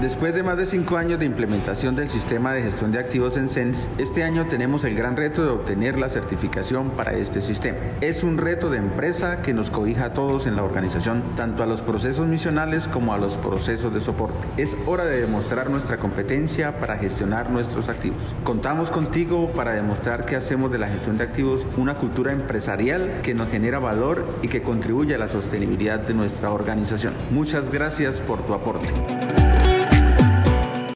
Después de más de cinco años de implementación del sistema de gestión de activos en SENS, este año tenemos el gran reto de obtener la certificación para este sistema. Es un reto de empresa que nos cobija a todos en la organización, tanto a los procesos misionales como a los procesos de soporte. Es hora de demostrar nuestra competencia para gestionar nuestros activos. Contamos contigo para demostrar que hacemos de la gestión de activos una cultura empresarial que nos genera valor y que contribuye a la sostenibilidad de nuestra organización. Muchas gracias por tu aporte.